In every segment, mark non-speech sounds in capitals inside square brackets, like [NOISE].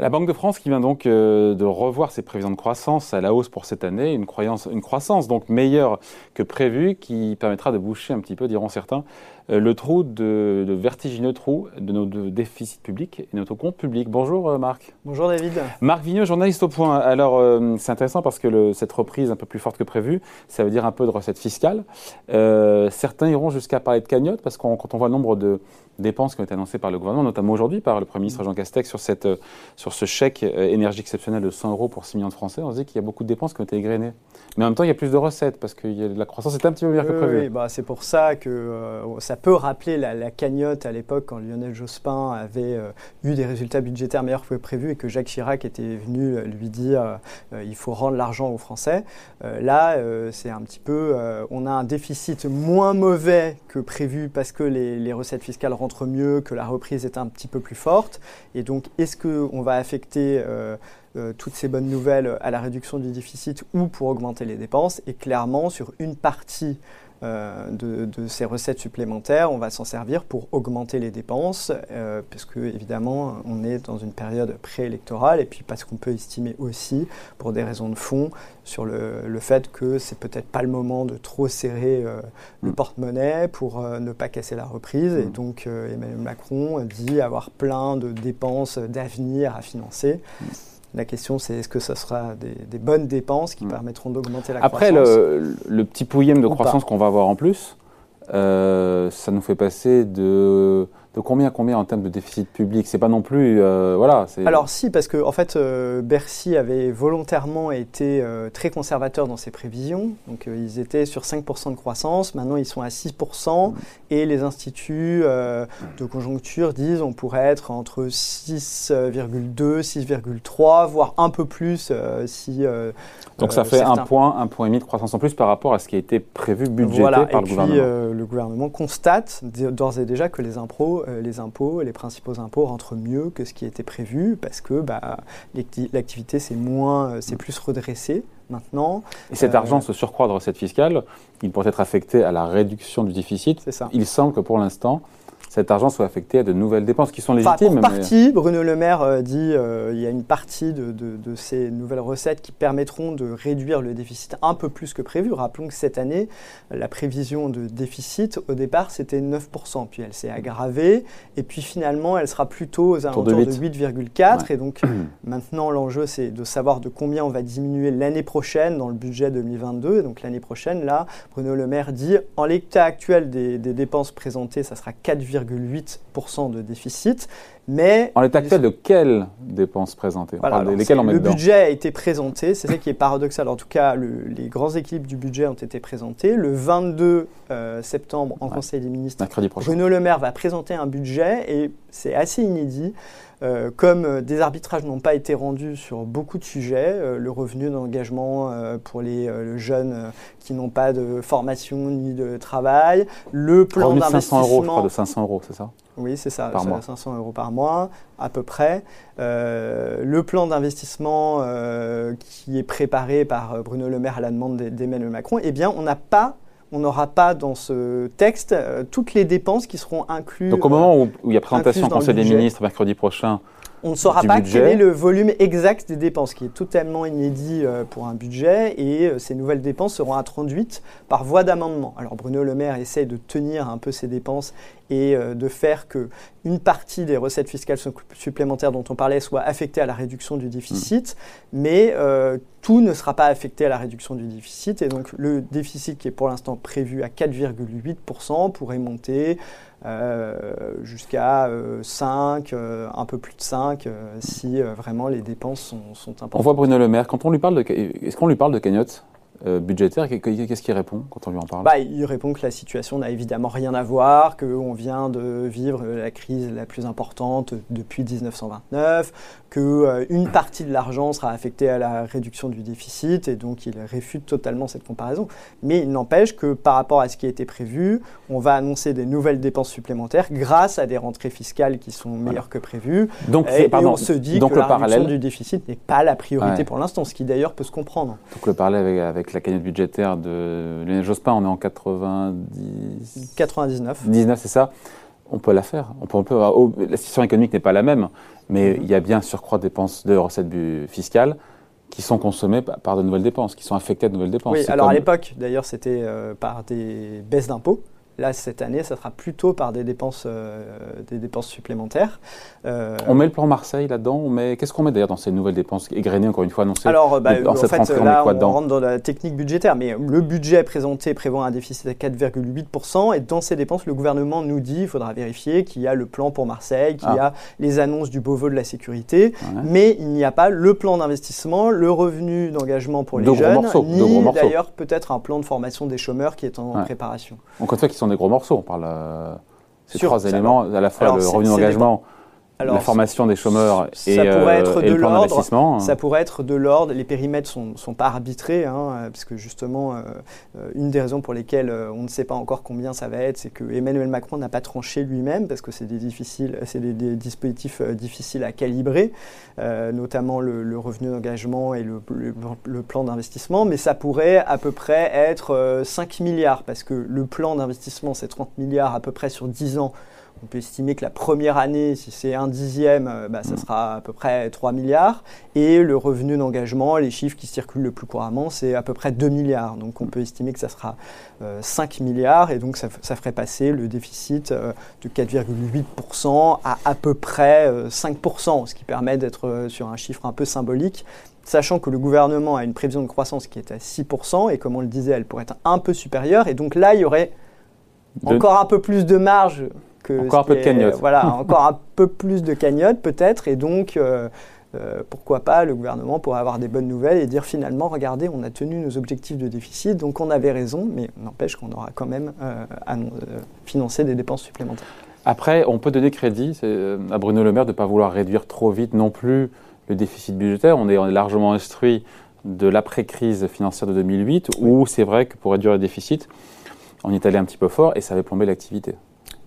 La Banque de France qui vient donc euh, de revoir ses prévisions de croissance à la hausse pour cette année, une, une croissance donc meilleure que prévue qui permettra de boucher un petit peu, diront certains, le trou de, vertigineux trou de nos déficits publics et notre compte public. Bonjour euh, Marc. Bonjour David. Marc Vigneux, journaliste au point. Alors c'est intéressant parce que cette reprise un peu plus forte que prévu, ça veut dire un peu de recettes fiscales. certains iront jusqu'à parler de cagnotte parce que quand on voit le nombre de dépenses qui ont été annoncées par le gouvernement, notamment aujourd'hui par le Premier ministre Jean Castex sur, cette, sur ce chèque euh, énergie exceptionnel de 100 euros pour 6 millions de Français, on se dit qu'il y a beaucoup de dépenses qui ont été égrenées. Mais en même temps, il y a plus de recettes parce que la croissance est un petit peu meilleure que prévu. Oui, bah, c'est pour ça que euh, ça peut rappeler la, cagnotte à l'époque quand Lionel Jospin avait euh, eu des résultats budgétaires meilleurs que prévu et que Jacques Chirac était venu lui dire il faut rendre l'argent aux Français. là, c'est un petit peu, on a un déficit moins mauvais que prévu parce que les, les recettes fiscales rentrent mieux, que la reprise est un petit peu plus forte. Et donc, est-ce qu'on va affecter euh, euh, toutes ces bonnes nouvelles à la réduction du déficit ou pour augmenter les dépenses? Et clairement, sur une partie euh, de, ces recettes supplémentaires, on va s'en servir pour augmenter les dépenses, euh, parce que évidemment, on est dans une période préélectorale, et puis parce qu'on peut estimer aussi, pour des raisons de fond, sur le, fait que c'est peut-être pas le moment de trop serrer euh, le mm. porte-monnaie pour ne pas casser la reprise. Et mm. donc, Emmanuel Macron dit avoir plein de dépenses d'avenir à financer. Mm. La question, c'est est-ce que ce sera des, bonnes dépenses qui permettront d'augmenter la croissance Après, le, petit pouillème de croissance qu'on va avoir en plus, euh, ça nous fait passer de de combien combien en termes de déficit public? C'est pas non plus euh, voilà. Alors si parce que en fait euh, Bercy avait volontairement été euh, très conservateur dans ses prévisions. Donc ils étaient sur 5% de croissance. Maintenant ils sont à 6% et les instituts de conjoncture disent on pourrait être entre 6,2, 6,3, voire un peu plus si. Donc ça fait un point, un point et demi de croissance en plus par rapport à ce qui a été prévu budgété par le puis, gouvernement. le gouvernement constate d'ores et déjà que les impôts euh, les impôts, les principaux impôts rentrent mieux que ce qui était prévu parce que bah, l'activité c'est moins, euh, c'est plus redressé maintenant. Et cet euh, argent, ce surcroît de recettes fiscales, il pourrait être affecté à la réduction du déficit. C'est ça. Il semble que pour l'instant, cet argent soit affecté à de nouvelles dépenses qui sont légitimes. Enfin, partie, Bruno Le Maire euh, dit euh, il y a une partie de, ces nouvelles recettes qui permettront de réduire le déficit un peu plus que prévu. Rappelons que cette année, la prévision de déficit, au départ, c'était 9%, puis elle s'est aggravée, et puis finalement, elle sera plutôt aux alentours de 8,4. Et donc [CLEARS THROAT] maintenant, l'enjeu, c'est de savoir de combien on va diminuer l'année prochaine dans le budget 2022. Et donc l'année prochaine, là, Bruno Le Maire dit en l'état actuel des, des dépenses présentées, ça sera 4,4%. 8% de déficit. Mais en l'état actuel de quelles dépenses présentées? On met Le budget a été présenté, c'est ça qui est paradoxal. En tout cas, les grands équilibres du budget ont été présentés. Le 22 euh, septembre, en Conseil des ministres, Bruno Le Maire va présenter un budget et c'est assez inédit. Euh, comme euh, des arbitrages n'ont pas été rendus sur beaucoup de sujets, le revenu d'engagement pour les jeunes qui n'ont pas de formation ni de travail, le plan d'investissement... 500 euros, je crois, de 500 euros, c'est ça? Oui, c'est ça, 500 euros par mois à peu près. Euh, le plan d'investissement euh, qui est préparé par euh, Bruno Le Maire à la demande d'Emmanuel Macron, eh bien, on n'a pas on n'aura pas dans ce texte toutes les dépenses qui seront incluses. Donc au moment où, il y a présentation en Conseil des ministres mercredi prochain, on ne saura pas quel est le volume exact des dépenses, qui est totalement inédit euh, pour un budget, et euh, ces nouvelles dépenses seront introduites par voie d'amendement. Alors Bruno Le Maire essaie de tenir un peu ces dépenses et euh, de faire que une partie des recettes fiscales supplémentaires dont on parlait soit affectée à la réduction du déficit, mm. mais tout ne sera pas affecté à la réduction du déficit, et donc le déficit qui est pour l'instant prévu à 4,8% pourrait monter jusqu'à 5, euh, euh, un peu plus de 5, si vraiment les dépenses sont, sont, importantes. On voit Bruno Le Maire, quand on lui parle de, est-ce qu'on lui parle de cagnotte euh, budgétaire, qu'est-ce qu'il répond quand on lui en parle? Bah, Il répond que la situation n'a évidemment rien à voir, qu'on vient de vivre la crise la plus importante depuis 1929, qu'une euh, partie de l'argent sera affectée à la réduction du déficit, et donc il réfute totalement cette comparaison. Mais il n'empêche que par rapport à ce qui a été prévu, on va annoncer des nouvelles dépenses supplémentaires grâce à des rentrées fiscales qui sont meilleures que prévues. Donc, et, on se dit que la réduction du déficit n'est pas la priorité pour l'instant, ce qui d'ailleurs peut se comprendre. Donc le parallèle avec la cagnotte budgétaire de Lionel Jospin, on est en 90... 99. 19, c'est ça. On peut la faire. On peut, on peut, oh, la situation économique n'est pas la même, mais mm-hmm. il y a bien un surcroît de dépenses de recettes fiscales qui sont consommées par de nouvelles dépenses, qui sont affectées de nouvelles dépenses. Oui, alors à l'époque, d'ailleurs, c'était euh, par des baisses d'impôts. Là, cette année, ça sera plutôt par des dépenses, euh, des dépenses supplémentaires. Euh, on met le plan Marseille là-dedans. Qu'est-ce qu'on met d'ailleurs dans ces nouvelles dépenses égrenées, encore une fois annoncées Alors, bah, en fait, là, on, rentre dans la technique budgétaire. Mais le budget présenté prévoit un déficit à 4,8%. Et dans ces dépenses, le gouvernement nous dit, il faudra vérifier, qu'il y a le plan pour Marseille, qu'il y ah. a les annonces du Beauvau de la sécurité. Mais il n'y a pas le plan d'investissement, le revenu d'engagement pour les jeunes, ni d'ailleurs peut-être un plan de formation des chômeurs qui est en préparation. Donc, fait, qui sont des gros morceaux. On parle euh, ces trois éléments, à la fois le revenu d'engagement, la formation des chômeurs et, ça pourrait être euh, de l'ordre. Ça pourrait être de l'ordre. Les périmètres sont, sont pas arbitrés, hein, parce que justement, euh, une des raisons pour lesquelles on ne sait pas encore combien ça va être, c'est que Emmanuel Macron n'a pas tranché lui-même, parce que c'est des difficiles, c'est des, dispositifs difficiles à calibrer, notamment le, revenu d'engagement et le, le plan d'investissement. Mais ça pourrait à peu près être 5 milliards, parce que le plan d'investissement c'est 30 milliards à peu près sur 10 ans on peut estimer que la première année, si c'est un dixième, euh, bah, ça sera à peu près 3 milliards. Et le revenu d'engagement, les chiffres qui circulent le plus couramment, c'est à peu près 2 milliards. Donc on peut estimer que ça sera 5 euh, milliards. Et donc ça, ferait passer le déficit euh, de 4,8% à à peu près 5%, ce qui permet d'être sur un chiffre un peu symbolique sachant que le gouvernement a une prévision de croissance qui est à 6%, et comme on le disait, elle pourrait être un peu supérieure, et donc là, il y aurait encore un peu plus de marge encore un peu de cagnotte. Voilà, [LAUGHS] encore un peu plus de cagnotte peut-être, et donc euh, euh, pourquoi pas le gouvernement pourrait avoir des bonnes nouvelles et dire finalement, regardez, on a tenu nos objectifs de déficit, donc on avait raison, mais n'empêche qu'on aura quand même euh, financé des dépenses supplémentaires. Après, on peut donner crédit à Bruno Le Maire de ne pas vouloir réduire trop vite non plus le déficit budgétaire. On est, on est largement instruit de l'après-crise financière de 2008, où c'est vrai que pour réduire le déficit, on y est allé un petit peu fort et ça avait plombé l'activité.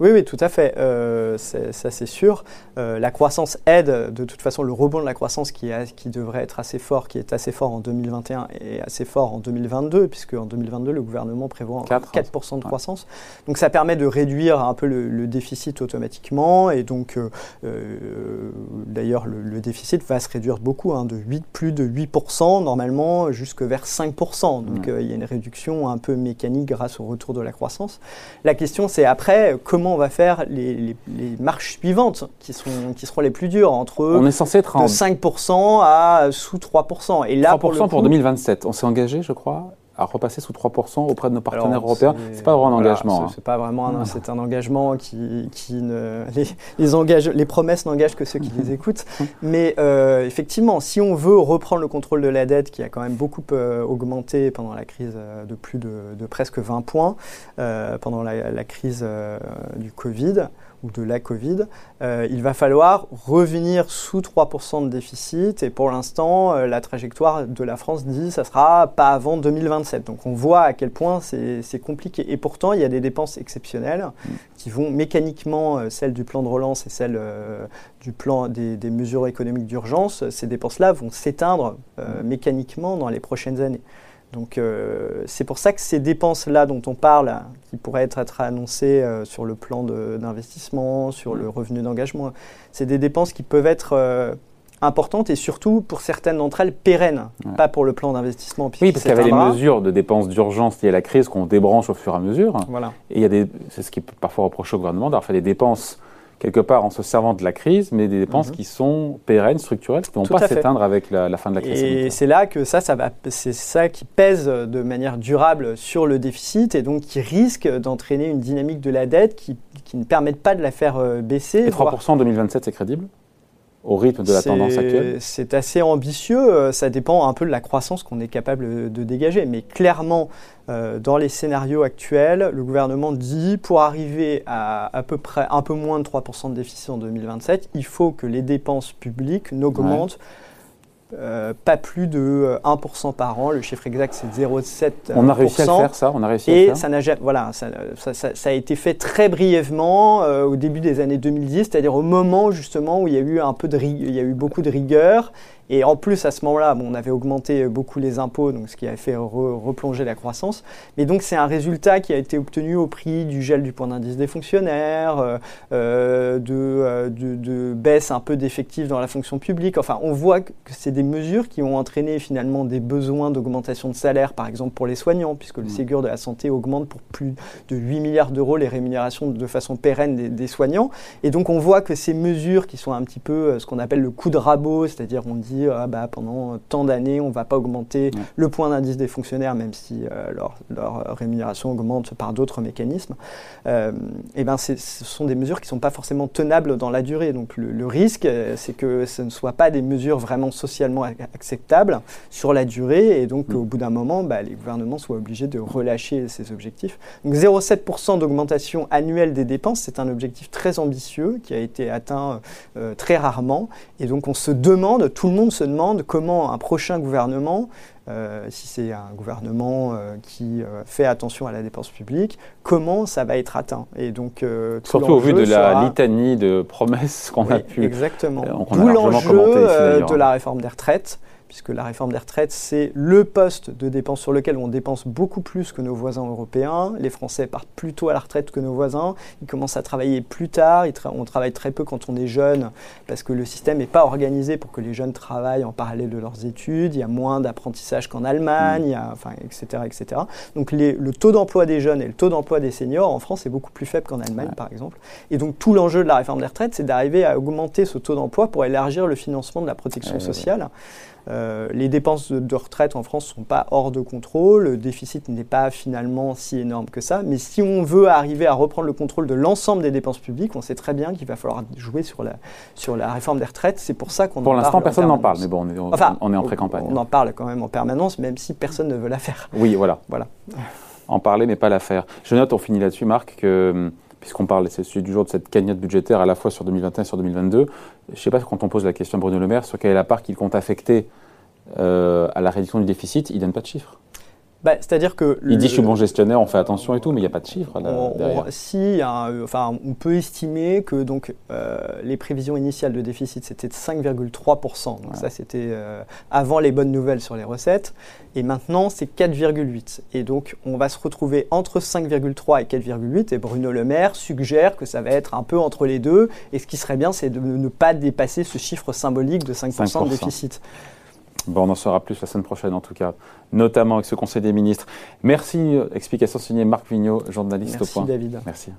Oui, oui, tout à fait. Euh, ça, c'est sûr. Euh, la croissance aide, de toute façon, le rebond de la croissance qui, qui devrait être assez fort, qui est assez fort en 2021 et assez fort en 2022, puisque en 2022, le gouvernement prévoit 4, 4% de croissance. Donc ça permet de réduire un peu le, déficit automatiquement. Et donc, euh, d'ailleurs, le, déficit va se réduire beaucoup, hein, de 8, plus de 8% normalement, jusque vers 5%. Donc il y a une réduction un peu mécanique grâce au retour de la croissance. La question, c'est après, comment on va faire les, marches suivantes qui, sont, qui seront les plus dures entre on est censé être de 5% à sous 3%. Et là, 3% pour, 2027. On s'est engagé, je crois, à repasser sous 3% auprès de nos partenaires européens. C'est pas vraiment un engagement. C'est hein. pas vraiment un, c'est un engagement qui, qui ne les, les, engage, les promesses n'engagent que ceux qui les écoutent. [LAUGHS] Mais euh, effectivement, si on veut reprendre le contrôle de la dette, qui a quand même beaucoup euh, augmenté pendant la crise euh, de plus de, de presque 20 points pendant la, la crise du Covid ou de la Covid, euh, il va falloir revenir sous 3% de déficit. Et pour l'instant, euh, la trajectoire de la France dit que ça sera pas avant 2027. Donc on voit à quel point c'est compliqué. Et pourtant, il y a des dépenses exceptionnelles qui vont mécaniquement, euh, celles du plan de relance et celles du plan des, des mesures économiques d'urgence, ces dépenses-là vont s'éteindre mécaniquement dans les prochaines années. Donc euh, c'est pour ça que ces dépenses-là dont on parle, qui pourraient être, être annoncées euh, sur le plan d'investissement, sur le revenu d'engagement, c'est des dépenses qui peuvent être euh, importantes et surtout pour certaines d'entre elles pérennes, pas pour le plan d'investissement. Oui, parce qu'il y avait les mesures de dépenses d'urgence liées à la crise qu'on débranche au fur et à mesure. Voilà. Et il y a des, c'est ce qui peut parfois reprocher au gouvernement d'avoir fait des dépenses quelque part en se servant de la crise, mais des dépenses mhm. qui sont pérennes, structurelles, qui ne vont pas s'éteindre avec la, fin de la crise. Et c'est là que ça, ça va, c'est ça qui pèse de manière durable sur le déficit et donc qui risque d'entraîner une dynamique de la dette qui, qui ne permette pas de la faire euh, baisser. Et 3% en 2027, c'est crédible? Au rythme de la tendance actuelle C'est assez ambitieux, euh, ça dépend un peu de la croissance qu'on est capable de dégager. Mais clairement, euh, dans les scénarios actuels, le gouvernement dit pour arriver à à peu près un peu moins de 3% de déficit en 2027, il faut que les dépenses publiques n'augmentent euh, pas plus de 1% euh, par an. Le chiffre exact, c'est 0,7%. On a réussi à le faire, ça On a réussi Et à ça n'a voilà, ça, a été fait très brièvement euh, au début des années 2010, c'est-à-dire au moment justement où il y a eu un peu de il y a eu beaucoup de rigueur Et en plus, à ce moment-là, bon, on avait augmenté beaucoup les impôts, donc ce qui a fait replonger la croissance. Mais donc, c'est un résultat qui a été obtenu au prix du gel du point d'indice des fonctionnaires, euh, euh, de, de, de, baisse un peu d'effectifs dans la fonction publique. Enfin, on voit que c'est des mesures qui ont entraîné finalement des besoins d'augmentation de salaire, par exemple pour les soignants, puisque le mmh. Ségur de la santé augmente pour plus de 8 milliards d'euros les rémunérations de façon pérenne des, soignants. Et donc, on voit que ces mesures qui sont un petit peu euh, ce qu'on appelle le coup de rabot, c'est-à-dire on dit ah, bah, pendant tant d'années, on ne va pas augmenter le point d'indice des fonctionnaires, même si euh, leur, leur, rémunération augmente par d'autres mécanismes, euh, et ben ce sont des mesures qui ne sont pas forcément tenables dans la durée. Donc, le, risque, c'est que ce ne soient pas des mesures vraiment socialement acceptables sur la durée, et donc mm. au bout d'un moment, bah, les gouvernements soient obligés de relâcher ces objectifs. Donc 0,7% d'augmentation annuelle des dépenses, c'est un objectif très ambitieux qui a été atteint euh, très rarement. Et donc on se demande, tout le monde se demande comment un prochain gouvernement euh, si c'est un gouvernement euh, qui fait attention à la dépense publique, comment ça va être atteint. Et donc, Surtout au vu de la litanie de promesses qu'on a pu. Exactement. D'où l'enjeu de la réforme des retraites puisque la réforme des retraites, c'est le poste de dépense sur lequel on dépense beaucoup plus que nos voisins européens. Les Français partent plus tôt à la retraite que nos voisins. Ils commencent à travailler plus tard. on travaille très peu quand on est jeune, parce que le système n'est pas organisé pour que les jeunes travaillent en parallèle de leurs études. Il y a moins d'apprentissage qu'en Allemagne, enfin, etc., etc. Donc le taux d'emploi des jeunes et le taux d'emploi des seniors en France est beaucoup plus faible qu'en Allemagne, par exemple. Et donc tout l'enjeu de la réforme des retraites, c'est d'arriver à augmenter ce taux d'emploi pour élargir le financement de la protection sociale. Euh, les dépenses de, retraite en France ne sont pas hors de contrôle, le déficit n'est pas finalement si énorme que ça, mais si on veut arriver à reprendre le contrôle de l'ensemble des dépenses publiques, on sait très bien qu'il va falloir jouer sur la, sur la réforme des retraites. C'est pour ça qu'on Pour l'instant, personne n'en parle, mais bon, on est, enfin, on est en pré-campagne. On, en parle quand même en permanence, même si personne ne veut la faire. Oui, voilà. voilà. En parler, mais pas la faire. Je note, on finit là-dessus, Marc, que puisqu'on parle, c'est celui du jour de cette cagnotte budgétaire à la fois sur 2021 et sur 2022. Je ne sais pas quand on pose la question à Bruno Le Maire sur quelle est la part qu'il compte affecter euh, à la réduction du déficit, il ne donne pas de chiffres. Bah, C'est-à-dire que. Il dit je suis bon gestionnaire, on fait attention et tout, mais il n'y a pas de chiffres derrière. si, enfin, on peut estimer que donc, euh, les prévisions initiales de déficit c'était de 5,3%. Donc ça c'était euh, avant les bonnes nouvelles sur les recettes. Et maintenant c'est 4,8%. Et donc on va se retrouver entre 5,3 et 4,8. Et Bruno Le Maire suggère que ça va être un peu entre les deux. Et ce qui serait bien c'est de ne pas dépasser ce chiffre symbolique de 5%, 5%. de déficit. Bon, on en saura plus la semaine prochaine en tout cas, notamment avec ce Conseil des ministres. Merci. Euh, explication signée Marc Vignot, journaliste Merci au point. David. Merci.